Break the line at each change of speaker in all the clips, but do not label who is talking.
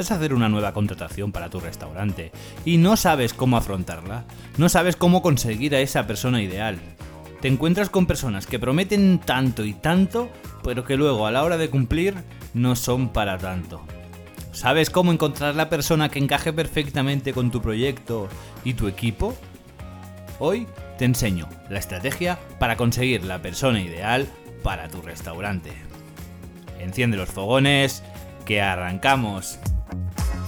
necesitas hacer una nueva contratación para tu restaurante y no sabes cómo afrontarla, no sabes cómo conseguir a esa persona ideal. Te encuentras con personas que prometen tanto y tanto, pero que luego a la hora de cumplir no son para tanto. ¿Sabes cómo encontrar la persona que encaje perfectamente con tu proyecto y tu equipo? Hoy te enseño la estrategia para conseguir la persona ideal para tu restaurante. Enciende los fogones, que arrancamos.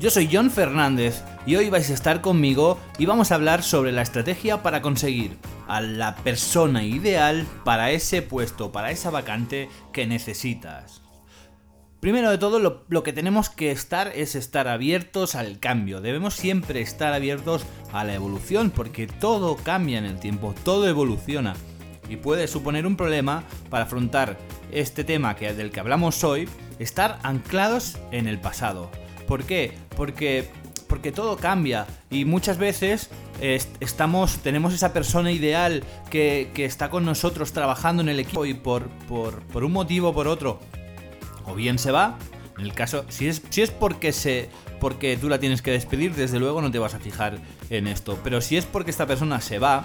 Yo soy John Fernández y hoy vais a estar conmigo y vamos a hablar sobre la estrategia para conseguir a la persona ideal para ese puesto, para esa vacante que necesitas. Primero de todo, lo, lo que tenemos que estar es estar abiertos al cambio. Debemos siempre estar abiertos a la evolución porque todo cambia en el tiempo, todo evoluciona y puede suponer un problema para afrontar este tema que, del que hablamos hoy, estar anclados en el pasado. ¿Por qué? Porque, porque todo cambia y muchas veces est- estamos, tenemos esa persona ideal que, que está con nosotros trabajando en el equipo y por, por, por un motivo o por otro, o bien se va, en el caso, si es, si es porque se. porque tú la tienes que despedir, desde luego no te vas a fijar en esto. Pero si es porque esta persona se va,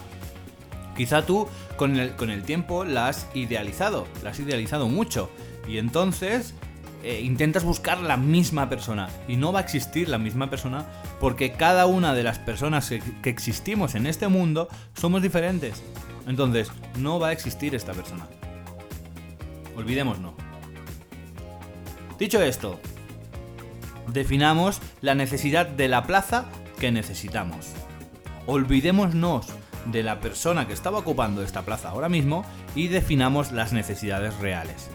quizá tú con el, con el tiempo la has idealizado, la has idealizado mucho. Y entonces eh, intentas buscar la misma persona. Y no va a existir la misma persona porque cada una de las personas que, que existimos en este mundo somos diferentes. Entonces, no va a existir esta persona. Olvidémonos. Dicho esto, definamos la necesidad de la plaza que necesitamos. Olvidémonos de la persona que estaba ocupando esta plaza ahora mismo y definamos las necesidades reales.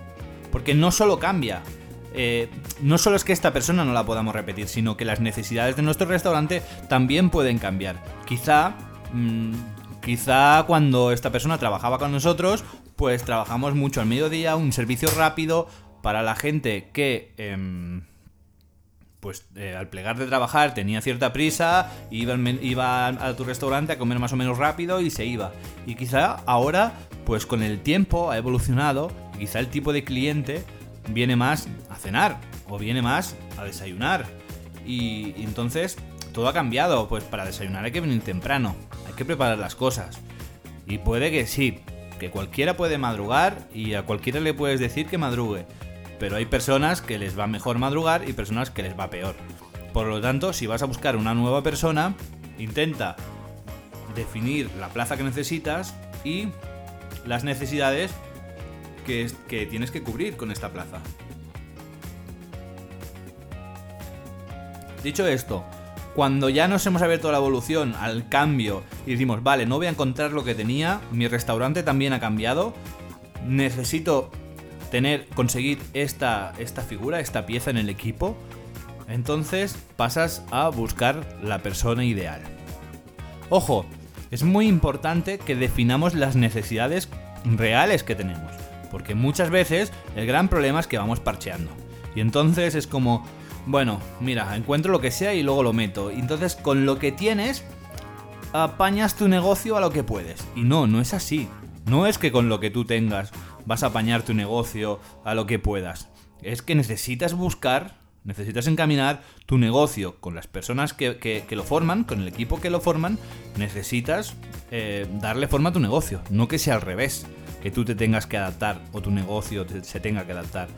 Porque no solo cambia, eh, no solo es que esta persona no la podamos repetir, sino que las necesidades de nuestro restaurante también pueden cambiar. Quizá, mm, quizá cuando esta persona trabajaba con nosotros, pues trabajamos mucho al mediodía, un servicio rápido para la gente que... em, pues eh, al plegar de trabajar tenía cierta prisa, iba, iba a tu restaurante a comer más o menos rápido y se iba. Y quizá ahora, pues con el tiempo ha evolucionado y quizá el tipo de cliente viene más a cenar o viene más a desayunar. Y, entonces todo ha cambiado, pues para desayunar hay que venir temprano, hay que preparar las cosas. Y puede que sí, que cualquiera puede madrugar y a cualquiera le puedes decir que madrugue. Pero hay personas que les va mejor madrugar y personas que les va peor. Por lo tanto, si vas a buscar una nueva persona, intenta definir la plaza que necesitas y las necesidades que, es- que tienes que cubrir con esta plaza. Dicho esto, cuando ya nos hemos abierto a la evolución, al cambio, y decimos, vale, no voy a encontrar lo que tenía, mi restaurante también ha cambiado, necesito tener, conseguir esta, esta figura, esta pieza en el equipo, entonces pasas a buscar la persona ideal. Ojo, es muy importante que definamos las necesidades reales que tenemos, porque muchas veces el gran problema es que vamos parcheando. Y entonces es como, bueno, mira, encuentro lo que sea y luego lo meto. Y entonces con lo que tienes, apañas tu negocio a lo que puedes. Y no, no es así. No es que con lo que tú tengas vas a apañar tu negocio a lo que puedas. Es que necesitas buscar, necesitas encaminar tu negocio con las personas que, lo forman, con el equipo que lo forman. Necesitas eh, darle forma a tu negocio, no que sea al revés. Que tú te tengas que adaptar o tu negocio se tenga que adaptar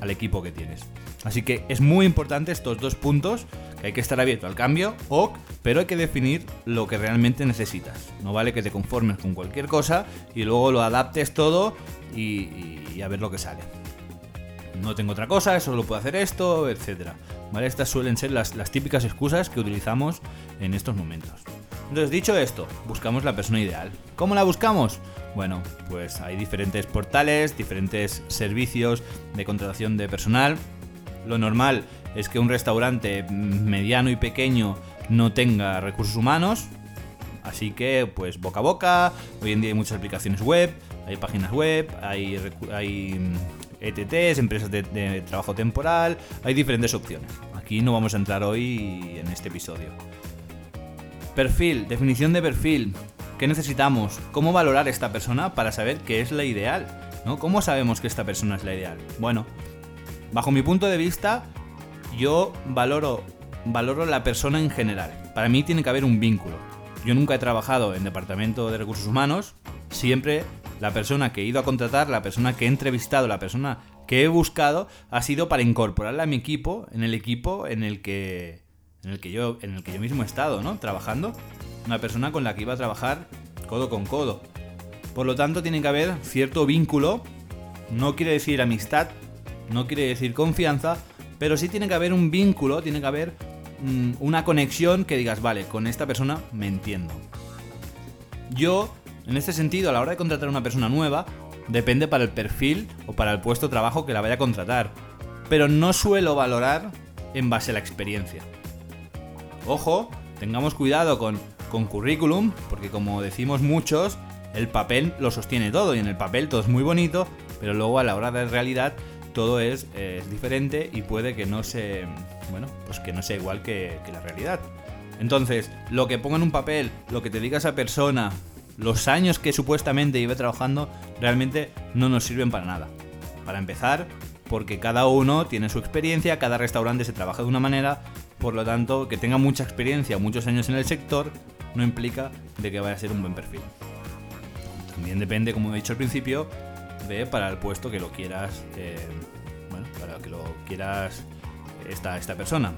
al equipo que tienes. Así que es muy importante estos dos puntos, que hay que estar abierto al cambio, ok, pero hay que definir lo que realmente necesitas. No vale que te conformes con cualquier cosa y luego lo adaptes todo y a ver lo que sale. No tengo otra cosa, solo puedo hacer esto, etc. ¿Vale? Estas suelen ser las, las típicas excusas que utilizamos en estos momentos. Entonces, dicho esto, buscamos la persona ideal. ¿Cómo la buscamos? Bueno, pues hay diferentes portales, diferentes servicios de contratación de personal. Lo normal es que un restaurante mediano y pequeño no tenga recursos humanos. Así que, pues boca a boca, hoy en día hay muchas aplicaciones web, hay páginas web, hay, hay ETTs, empresas de, trabajo temporal, hay diferentes opciones. Aquí no vamos a entrar hoy en este episodio. Perfil, definición de perfil. ¿Qué necesitamos? ¿Cómo valorar a esta persona para saber qué es la ideal? ¿no? ¿Cómo sabemos que esta persona es la ideal? Bueno, bajo mi punto de vista, yo valoro, valoro la persona en general. Para mí tiene que haber un vínculo. Yo nunca he trabajado en departamento de recursos humanos, siempre la persona que he ido a contratar, la persona que he entrevistado, la persona que he buscado ha sido para incorporarla a mi equipo, en el equipo en el que en el que yo en el que yo mismo he estado, ¿no? Trabajando, una persona con la que iba a trabajar codo con codo. Por lo tanto, tiene que haber cierto vínculo, no quiere decir amistad, no quiere decir confianza, pero sí tiene que haber un vínculo, tiene que haber mm, una conexión que digas, vale, con esta persona me entiendo. Yo, en este sentido, a la hora de contratar a una persona nueva, depende para el perfil o para el puesto de trabajo que la vaya a contratar. Pero no suelo valorar en base a la experiencia. Ojo, tengamos cuidado con, con currículum, porque como decimos muchos, el papel lo sostiene todo y en el papel todo es muy bonito, pero luego a la hora de realidad todo es, diferente y puede que no se, bueno, pues que no sea igual que, que la realidad. Entonces, lo que ponga en un papel, lo que te diga esa persona, los años que supuestamente lleve trabajando realmente no nos sirven para nada. Para empezar, porque cada uno tiene su experiencia, cada restaurante se trabaja de una manera, por lo tanto, que tenga mucha experiencia, muchos años en el sector, no implica de que vaya a ser un buen perfil. También depende, como he dicho al principio, de para el puesto que lo quieras, eh, bueno, para que lo quieras esta, esta persona.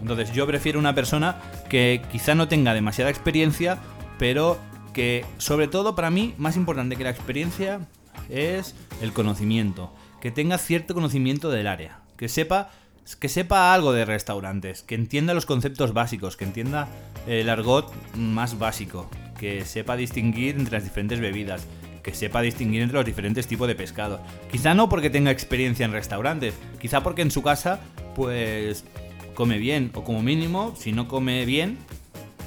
Entonces yo prefiero una persona que quizá no tenga demasiada experiencia, pero que sobre todo para mí, más importante que la experiencia, es el conocimiento. Que tenga cierto conocimiento del área. Que sepa, que sepa algo de restaurantes. Que entienda los conceptos básicos. Que entienda el argot más básico. Que sepa distinguir entre las diferentes bebidas. Que sepa distinguir entre los diferentes tipos de pescado. Quizá no porque tenga experiencia en restaurantes. Quizá porque en su casa, pues come bien. O como mínimo, si no come bien,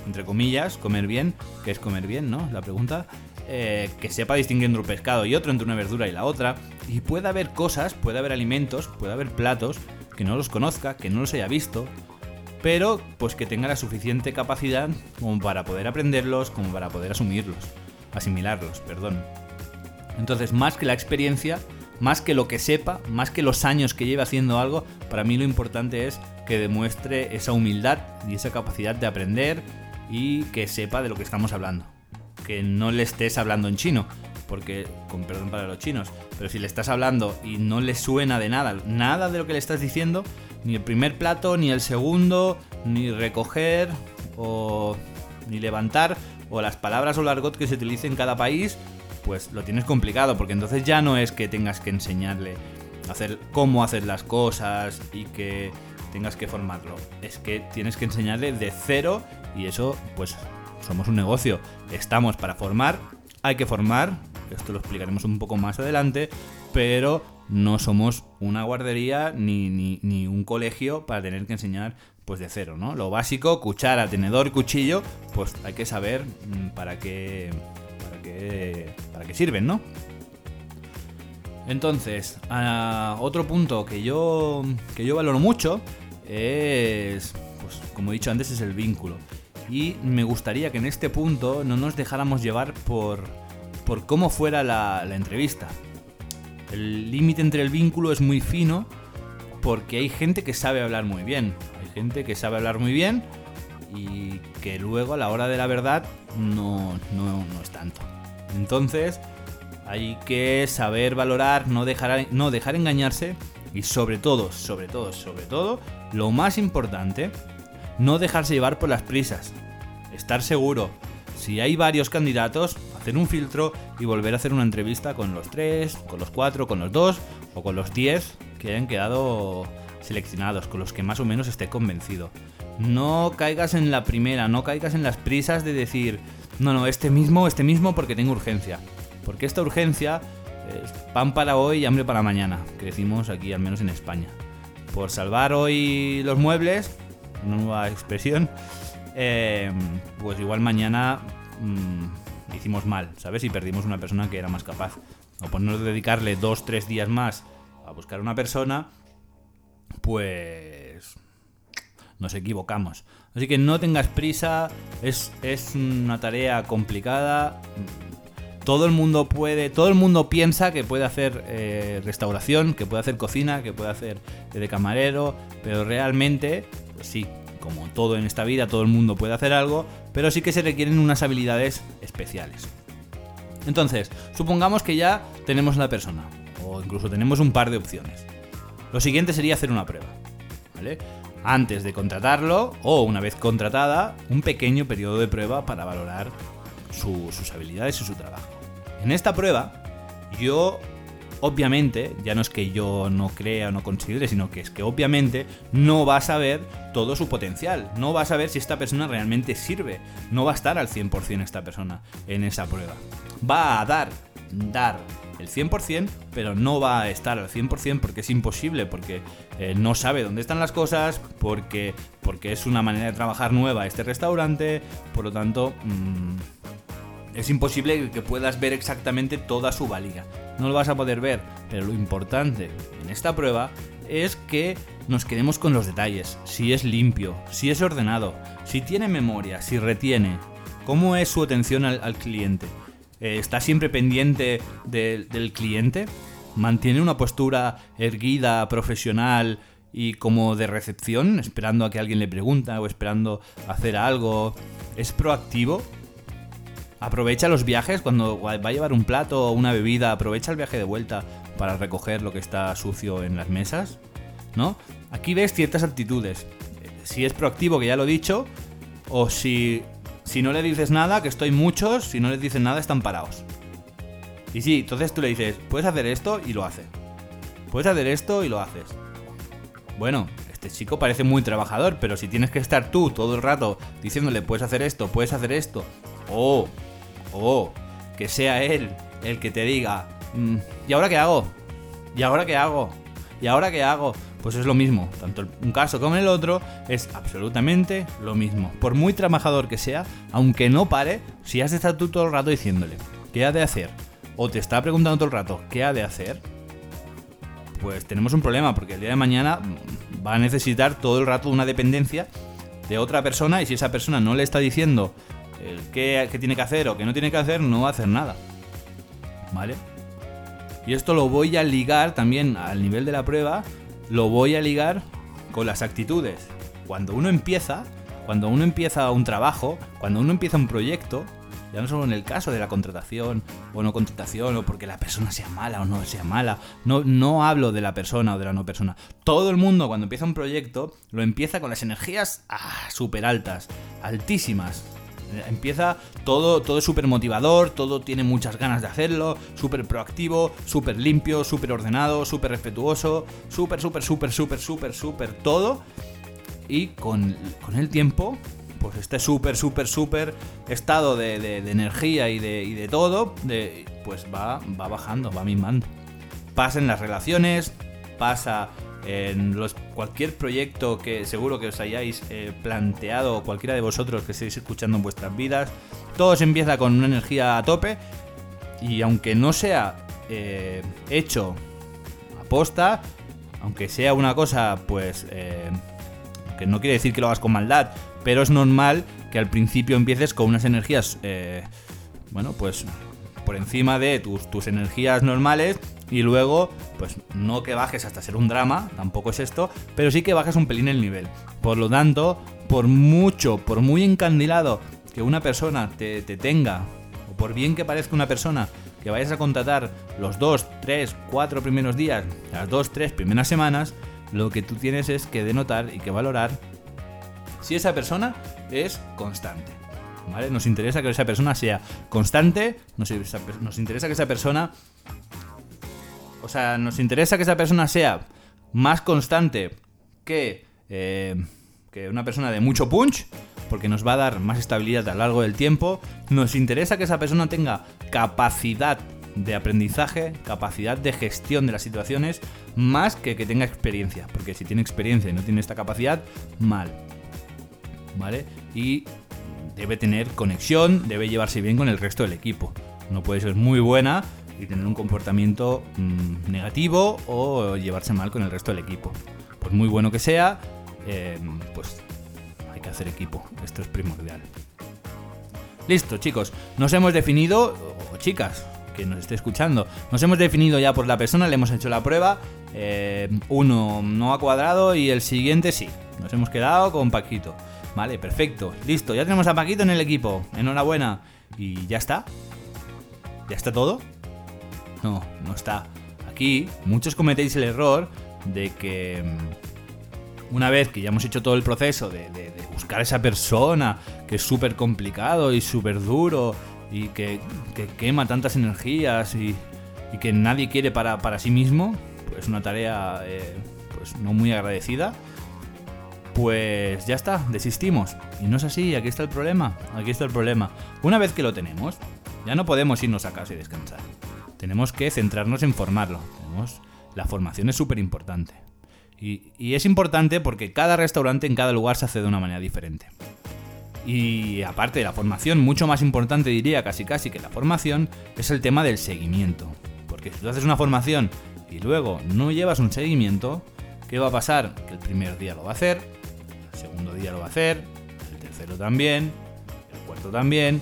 entre comillas, comer bien, que es comer bien, ¿no? La pregunta. Eh, que sepa distinguir entre un pescado y otro, entre una verdura y la otra. Y puede haber cosas, puede haber alimentos, puede haber platos que no los conozca, que no los haya visto, pero pues que tenga la suficiente capacidad como para poder aprenderlos, como para poder asumirlos, asimilarlos, perdón. Entonces, más que la experiencia, más que lo que sepa, más que los años que lleve haciendo algo, para mí lo importante es que demuestre esa humildad y esa capacidad de aprender y que sepa de lo que estamos hablando. Que no le estés hablando en chino, porque, con perdón para los chinos, pero si le estás hablando y no le suena de nada, nada de lo que le estás diciendo, ni el primer plato, ni el segundo, ni recoger, o ni levantar, o las palabras o el argot que se utilice en cada país, pues lo tienes complicado, porque entonces ya no es que tengas que enseñarle hacer cómo hacer las cosas y que tengas que formarlo. Es que tienes que enseñarle de cero y eso, pues, somos un negocio. Estamos para formar, hay que formar, esto lo explicaremos un poco más adelante, pero no somos una guardería ni, ni, ni un colegio para tener que enseñar pues de cero, ¿no? Lo básico, cuchara, tenedor, cuchillo, pues hay que saber mm, para qué, para qué, para qué sirven, ¿no? Entonces, uh, otro punto que yo, que yo valoro mucho es, pues como he dicho antes, es el vínculo. Y me gustaría que en este punto no nos dejáramos llevar por, por cómo fuera la, entrevista. El límite entre el vínculo es muy fino porque hay gente que sabe hablar muy bien. Hay gente que sabe hablar muy bien y que luego a la hora de la verdad no, no, no es tanto. Entonces hay que saber valorar, no dejar, no dejar engañarse y sobre todo, sobre todo, sobre todo, lo más importante, no dejarse llevar por las prisas. Estar seguro. Si hay varios candidatos, hacer un filtro y volver a hacer una entrevista con los tres, con los cuatro, con los dos o con los diez que hayan quedado seleccionados, con los que más o menos esté convencido. No caigas en la primera, no caigas en las prisas de decir, no, no, este mismo, este mismo porque tengo urgencia. Porque esta urgencia pan para hoy y hambre para mañana, que decimos aquí al menos en España. por salvar hoy los muebles, una nueva expresión, eh, pues igual mañana mm, hicimos mal, ¿sabes? Y perdimos una persona que era más capaz. O por no dedicarle dos, tres días más a buscar una persona, pues nos equivocamos. Así que no tengas prisa, es, es una tarea complicada. Todo el mundo puede, todo el mundo piensa que puede hacer eh, restauración, que puede hacer cocina, que puede hacer de camarero, pero realmente, pues sí, como todo en esta vida, todo el mundo puede hacer algo, pero sí que se requieren unas habilidades especiales. Entonces, supongamos que ya tenemos la persona, o incluso tenemos un par de opciones. Lo siguiente sería hacer una prueba. ¿vale? Antes de contratarlo, o una vez contratada, un pequeño periodo de prueba para valorar su- sus habilidades y su trabajo. En esta prueba, yo obviamente, ya no es que yo no crea o no considere, sino que es que obviamente no vas a ver todo su potencial, no vas a ver si esta persona realmente sirve, no va a estar al 100% esta persona en esa prueba. Va a dar, dar el 100%, pero no va a estar al 100% porque es imposible, porque eh, no sabe dónde están las cosas, porque, porque es una manera de trabajar nueva este restaurante, por lo tanto... mm, es imposible que puedas ver exactamente toda su valía. No lo vas a poder ver, pero lo importante en esta prueba es que nos quedemos con los detalles. Si es limpio, si es ordenado, si tiene memoria, si retiene, cómo es su atención al, cliente. Eh, ¿Está siempre pendiente de- del cliente? ¿Mantiene una postura erguida, profesional y como de recepción, esperando a que alguien le pregunta o esperando hacer algo? ¿Es proactivo? Aprovecha los viajes cuando va a llevar un plato o una bebida, aprovecha el viaje de vuelta para recoger lo que está sucio en las mesas, ¿no? Aquí ves ciertas actitudes. Eh, Si es proactivo, que ya lo he dicho, o si, si no le dices nada, que estoy muchos, si no les dices nada, están parados. Y sí, entonces tú le dices, puedes hacer esto y lo hace. Puedes hacer esto y lo haces. Bueno, este chico parece muy trabajador, pero si tienes que estar tú todo el rato diciéndole, puedes hacer esto, puedes hacer esto, o, o, que sea él el que te diga, "Mm, ¿y ahora qué hago? ¿Y ahora qué hago? ¿Y ahora qué hago? Pues es lo mismo, tanto un caso como el otro es absolutamente lo mismo. Por muy trabajador que sea, aunque no pare, si has de estar tú todo el rato diciéndole, ¿qué ha de hacer? O te está preguntando todo el rato, ¿qué ha de hacer? pues tenemos un problema porque el día de mañana mm, va a necesitar todo el rato una dependencia de otra persona y si esa persona no le está diciendo el qué, tiene que hacer o qué no tiene que hacer, no va a hacer nada. ¿Vale? Y esto lo voy a ligar también al nivel de la prueba, lo voy a ligar con las actitudes. Cuando uno empieza, cuando uno empieza un trabajo, cuando uno empieza un proyecto, ya no solo en el caso de la contratación o no contratación o porque la persona sea mala o no sea mala, no, no hablo de la persona o de la no persona. Todo el mundo cuando empieza un proyecto lo empieza con las energías ah, súper altas, altísimas. Empieza todo, todo es súper motivador, todo tiene muchas ganas de hacerlo, súper proactivo, súper limpio, súper ordenado, súper respetuoso, súper, súper, súper, súper, súper, súper todo. Y con, con el tiempo, pues este súper, súper, súper estado de, de- de energía y de, y de todo, de, pues va, va bajando, va mimando. Pasa en las relaciones, pasa en cualquier proyecto que seguro que os hayáis eh, planteado, cualquiera de vosotros que estéis escuchando en vuestras vidas. Todo se empieza con una energía a tope y aunque no sea eh, hecho aposta, aunque sea una cosa, pues, eh, que no quiere decir que lo hagas con maldad, pero es normal que al principio empieces con unas energías, eh, bueno, pues por encima de tus, tus energías normales y luego, pues no que bajes hasta ser un drama, tampoco es esto, pero sí que bajas un pelín el nivel. Por lo tanto, por mucho, por muy encandilado que una persona te, te tenga, o por bien que parezca una persona que vayas a contratar los dos, tres, cuatro primeros días, las dos, tres primeras semanas, lo que tú tienes es que denotar y que valorar si esa persona es constante. ¿Vale? Nos interesa que esa persona sea constante, nos, interesa que esa persona... O sea, nos interesa que esa persona sea más constante que, eh, que una persona de mucho punch, porque nos va a dar más estabilidad a lo largo del tiempo. Nos interesa que esa persona tenga capacidad de aprendizaje, capacidad de gestión de las situaciones, más que que tenga experiencia, porque si tiene experiencia y no tiene esta capacidad, mal. ¿Vale? Y debe tener conexión, debe llevarse bien con el resto del equipo. No puede ser muy buena y tener un comportamiento mm, negativo o llevarse mal con el resto del equipo. Por muy bueno que sea, eh, pues hay que hacer equipo. Esto es primordial. Listo, chicos. Nos hemos definido, o chicas, que nos esté escuchando, nos hemos definido ya por la persona, le hemos hecho la prueba. eh, uno no ha cuadrado y el siguiente sí. Nos hemos quedado con Paquito. Vale, perfecto. Listo, ya tenemos a Paquito en el equipo. Enhorabuena. Y ya está. ¿Ya está todo? No, no está. Aquí muchos cometéis el error de que mm, una vez que ya hemos hecho todo el proceso de, buscar a esa persona, que es súper complicado y súper duro y que, que quema tantas energías y, y que nadie quiere para, para sí mismo, pues una tarea eh, pues no muy agradecida, pues ya está, desistimos. Y no es así, aquí está el problema, aquí está el problema. Una vez que lo tenemos, ya no podemos irnos a casa y descansar. Tenemos que centrarnos en formarlo. La formación es súper importante. Y, y es importante porque cada restaurante en cada lugar se hace de una manera diferente. Y aparte de la formación, mucho más importante diría casi casi que la formación, es el tema del seguimiento. Porque si tú haces una formación y luego no llevas un seguimiento, ¿qué va a pasar? Que el primer día lo va a hacer, segundo día lo va a hacer, el tercero también, el cuarto también,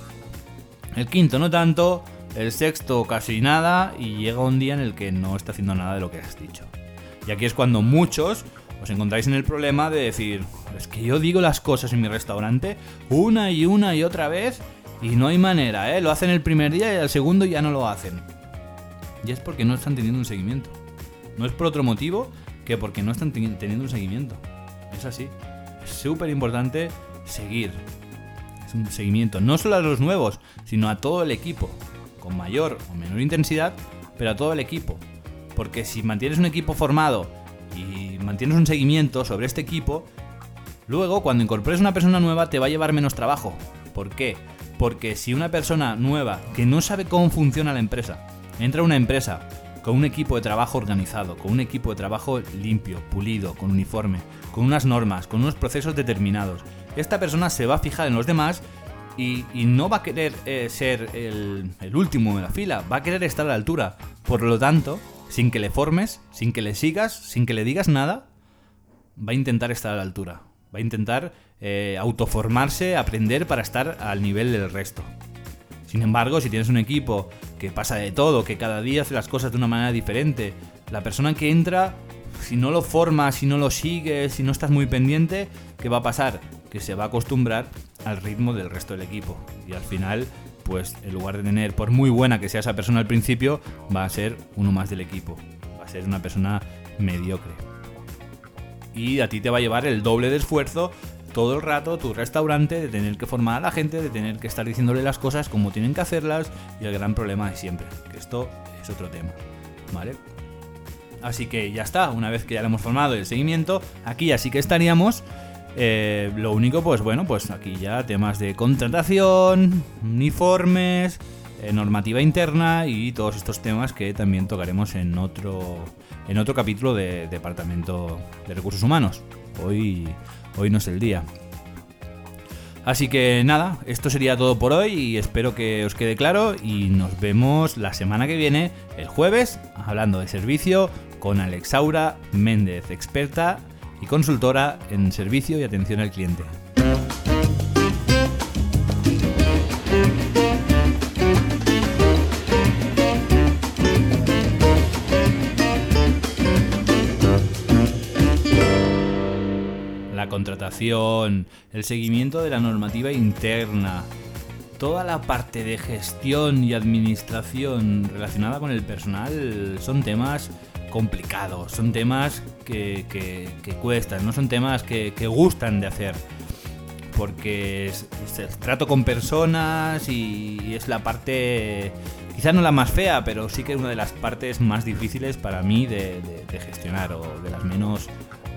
el quinto no tanto, el sexto casi nada y llega un día en el que no está haciendo nada de lo que has dicho. Y aquí es cuando muchos os encontráis en el problema de decir, es que yo digo las cosas en mi restaurante una y una y otra vez y no hay manera, ¿eh? Lo hacen el primer día y al segundo ya no lo hacen. Y es porque no están teniendo un seguimiento. No es por otro motivo que porque no están teni- teniendo un seguimiento. Es así. Súper importante seguir. Es un seguimiento, no solo a los nuevos, sino a todo el equipo. Con mayor o menor intensidad, pero a todo el equipo. Porque si mantienes un equipo formado y mantienes un seguimiento sobre este equipo, luego cuando incorpores una persona nueva te va a llevar menos trabajo. ¿Por qué? Porque si una persona nueva que no sabe cómo funciona la empresa, entra a una empresa con un equipo de trabajo organizado, con un equipo de trabajo limpio, pulido, con uniforme, con unas normas, con unos procesos determinados, esta persona se va a fijar en los demás y, no va a querer eh, ser el, último de la fila, va a querer estar a la altura. Por lo tanto, sin que le formes, sin que le sigas, sin que le digas nada, va a intentar estar a la altura. Va a intentar eh, autoformarse, aprender para estar al nivel del resto. Sin embargo, si tienes un equipo que pasa de todo, que cada día hace las cosas de una manera diferente, la persona que entra, si no lo formas, si no lo sigues, si no estás muy pendiente, ¿qué va a pasar? Que se va a acostumbrar al ritmo del resto del equipo. Y al final, pues en lugar de tener, por muy buena que sea esa persona al principio, va a ser uno más del equipo. Va a ser una persona mediocre y a ti te va a llevar el doble de esfuerzo todo el rato tu restaurante de tener que formar a la gente, de tener que estar diciéndole las cosas como tienen que hacerlas y el gran problema de siempre, que esto es otro tema, ¿vale? Así que ya está, una vez que ya lo hemos formado el seguimiento, aquí así que estaríamos. Eh, lo único, pues bueno, pues aquí ya temas de contratación, uniformes, eh, normativa interna y todos estos temas que también tocaremos en otro, en otro capítulo de Departamento de Recursos Humanos. Hoy, hoy no es el día. Así que nada, esto sería todo por hoy y espero que os quede claro y nos vemos la semana que viene, el jueves, hablando de servicio con Alexaura Méndez, experta y consultora en servicio y atención al cliente. Contratación, el seguimiento de la normativa interna, toda la parte de gestión y administración relacionada con el personal son temas complicados, son temas que, que- cuestan, no son temas que, gustan de hacer. Porque es, es trato con personas y es la parte, quizá no la más fea, pero sí que es una de las partes más difíciles para mí de gestionar o de las menos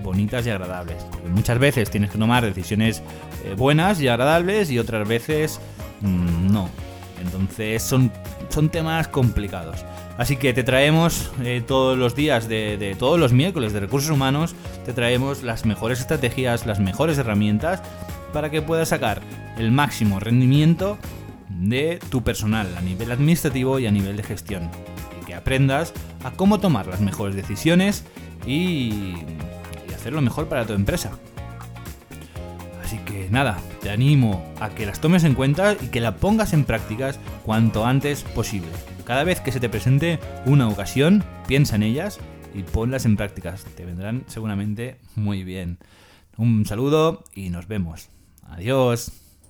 bonitas y agradables. Porque muchas veces tienes que tomar decisiones eh, buenas y agradables y otras veces mm, no. Entonces son, son temas complicados. Así que te traemos eh, todos los días de, de todos los miércoles de recursos humanos, te traemos las mejores estrategias, las mejores herramientas para que puedas sacar el máximo rendimiento de tu personal a nivel administrativo y a nivel de gestión. Y que aprendas a cómo tomar las mejores decisiones y, y hacerlo mejor para tu empresa. Así que nada, te animo a que las tomes en cuenta y que la pongas en prácticas cuanto antes posible. Cada vez que se te presente una ocasión, piensa en ellas y ponlas en prácticas. Te vendrán seguramente muy bien. Un saludo y nos vemos. Adiós.